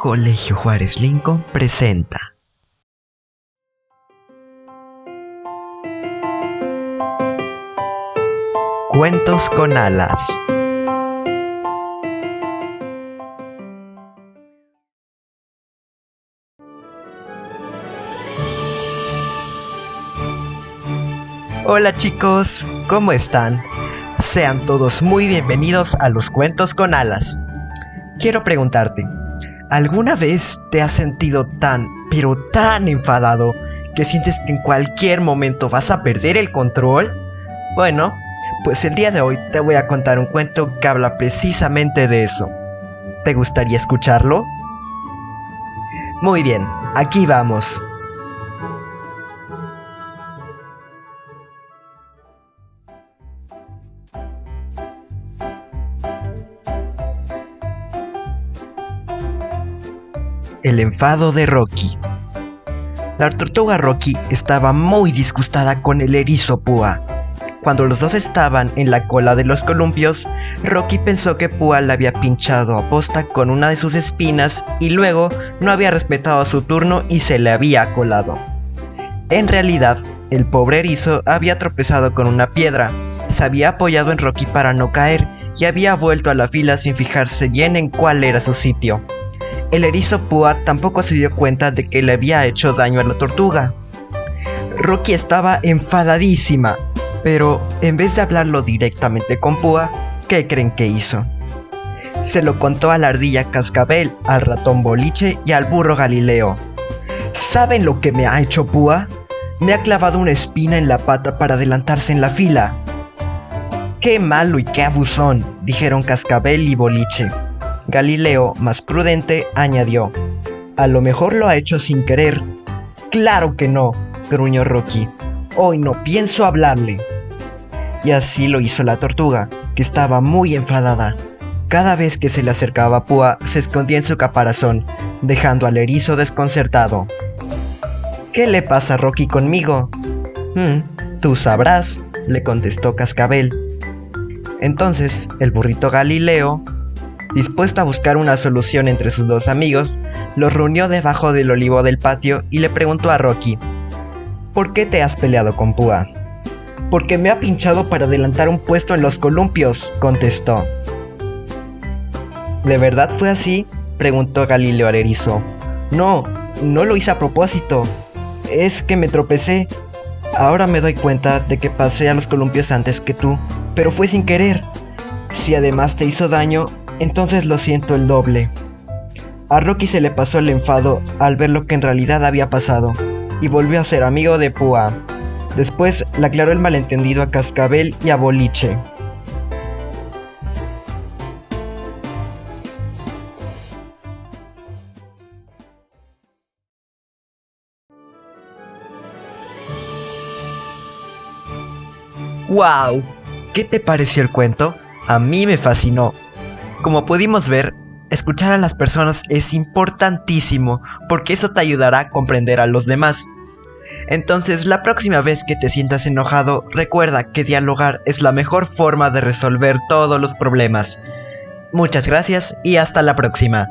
Colegio Juárez Lincoln presenta. Cuentos con alas. Hola chicos, ¿cómo están? Sean todos muy bienvenidos a los Cuentos con alas. Quiero preguntarte, ¿alguna vez te has sentido tan, pero tan enfadado que sientes que en cualquier momento vas a perder el control? Bueno, pues el día de hoy te voy a contar un cuento que habla precisamente de eso. ¿Te gustaría escucharlo? Muy bien, aquí vamos. El enfado de Rocky. La tortuga Rocky estaba muy disgustada con el erizo Púa. Cuando los dos estaban en la cola de los columpios, Rocky pensó que Púa la había pinchado a posta con una de sus espinas y luego no había respetado su turno y se le había colado. En realidad, el pobre erizo había tropezado con una piedra, se había apoyado en Rocky para no caer y había vuelto a la fila sin fijarse bien en cuál era su sitio. El erizo Púa tampoco se dio cuenta de que le había hecho daño a la tortuga. Rocky estaba enfadadísima, pero en vez de hablarlo directamente con Púa, ¿qué creen que hizo? Se lo contó a la ardilla Cascabel, al ratón Boliche y al burro Galileo. ¿Saben lo que me ha hecho Púa? Me ha clavado una espina en la pata para adelantarse en la fila. Qué malo y qué abusón, dijeron Cascabel y Boliche. Galileo, más prudente, añadió, A lo mejor lo ha hecho sin querer. Claro que no, gruñó Rocky. Hoy no pienso hablarle. Y así lo hizo la tortuga, que estaba muy enfadada. Cada vez que se le acercaba a Púa, se escondía en su caparazón, dejando al erizo desconcertado. ¿Qué le pasa a Rocky conmigo? Hmm, tú sabrás, le contestó Cascabel. Entonces, el burrito Galileo Dispuesto a buscar una solución entre sus dos amigos, los reunió debajo del olivo del patio y le preguntó a Rocky, ¿Por qué te has peleado con Púa? Porque me ha pinchado para adelantar un puesto en los columpios, contestó. ¿De verdad fue así? preguntó Galileo al erizo. No, no lo hice a propósito. Es que me tropecé. Ahora me doy cuenta de que pasé a los columpios antes que tú, pero fue sin querer. Si además te hizo daño, entonces lo siento el doble. A Rocky se le pasó el enfado al ver lo que en realidad había pasado, y volvió a ser amigo de Púa. Después le aclaró el malentendido a Cascabel y a Boliche. ¡Wow! ¿Qué te pareció el cuento? A mí me fascinó. Como pudimos ver, escuchar a las personas es importantísimo porque eso te ayudará a comprender a los demás. Entonces, la próxima vez que te sientas enojado, recuerda que dialogar es la mejor forma de resolver todos los problemas. Muchas gracias y hasta la próxima.